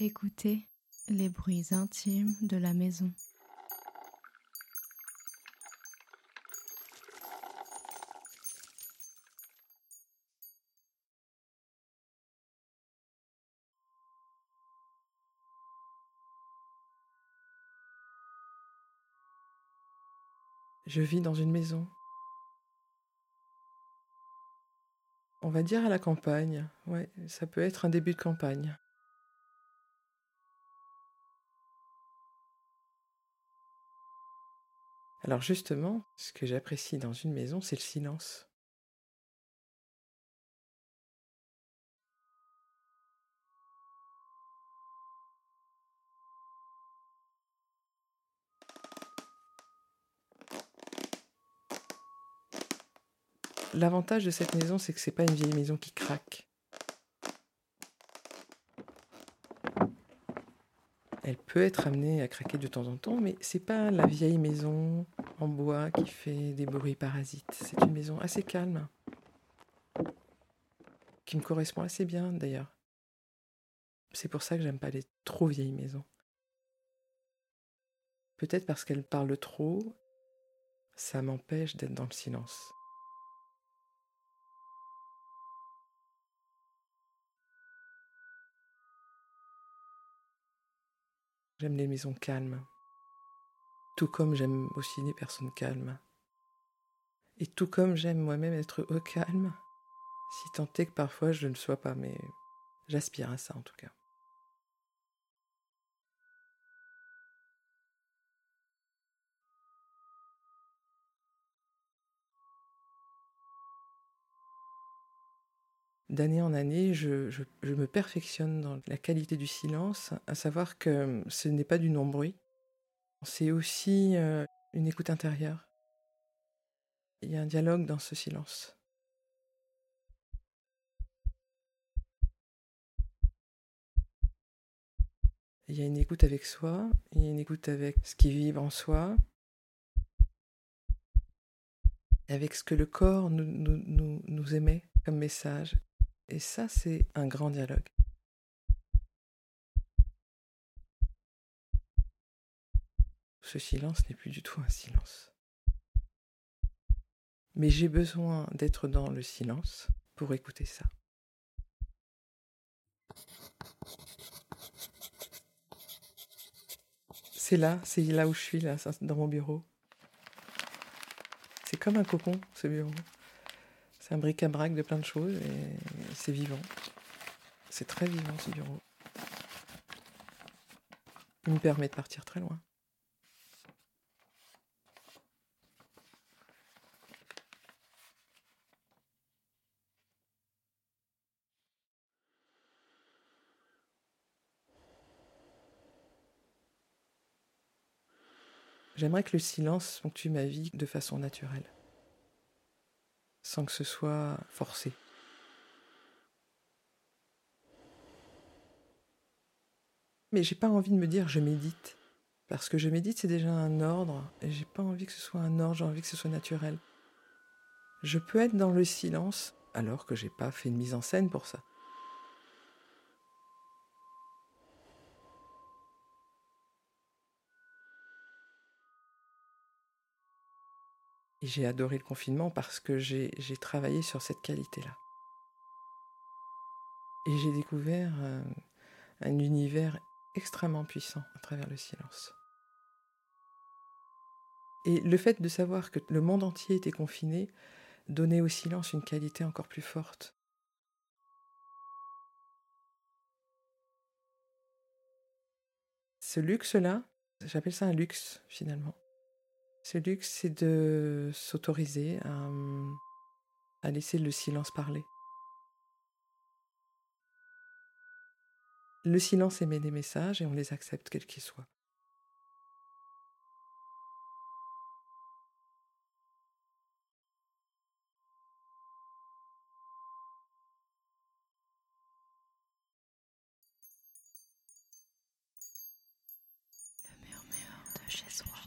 Écoutez les bruits intimes de la maison. Je vis dans une maison. On va dire à la campagne. Ouais, ça peut être un début de campagne. Alors justement, ce que j'apprécie dans une maison, c'est le silence. L'avantage de cette maison, c'est que c'est pas une vieille maison qui craque. Elle peut être amenée à craquer de temps en temps, mais c'est pas la vieille maison en bois qui fait des bruits parasites. C'est une maison assez calme, qui me correspond assez bien d'ailleurs. C'est pour ça que j'aime pas les trop vieilles maisons. Peut-être parce qu'elles parlent trop, ça m'empêche d'être dans le silence. J'aime les maisons calmes. Tout comme j'aime aussi les personnes calmes. Et tout comme j'aime moi-même être au calme, si tant est que parfois je ne sois pas, mais j'aspire à ça en tout cas. d'année en année, je, me perfectionne dans la qualité du silence, à savoir que ce n'est pas du non-bruit, c'est aussi une écoute intérieure. Il y a un dialogue dans ce silence. Il y a une écoute avec soi, il y a une écoute avec ce qui vibre en soi, avec ce que le corps nous émet comme message. Et ça, c'est un grand dialogue. Ce silence n'est plus du tout un silence. Mais j'ai besoin d'être dans le silence pour écouter ça. C'est là, c'est là où je suis, là, dans mon bureau. C'est comme un cocon, ce bureau. C'est un bric-à-brac de plein de choses et c'est vivant. C'est très vivant ce bureau. Il me permet de partir très loin. J'aimerais que le silence ponctue ma vie de façon naturelle sans que ce soit forcé. Mais j'ai pas envie de me dire je médite. Parce que je médite, c'est déjà un ordre, et j'ai pas envie que ce soit un ordre, j'ai envie que ce soit naturel. Je peux être dans le silence alors que j'ai pas fait une mise en scène pour ça. Et j'ai adoré le confinement parce que j'ai travaillé sur cette qualité-là. Et j'ai découvert euh, un univers extrêmement puissant à travers le silence. Et le fait de savoir que le monde entier était confiné donnait au silence une qualité encore plus forte. Ce luxe-là, j'appelle ça un luxe finalement. Ce luxe, c'est de s'autoriser à, laisser le silence parler. Le silence émet des messages et on les accepte quels qu'ils soient. Le murmure de chez soi.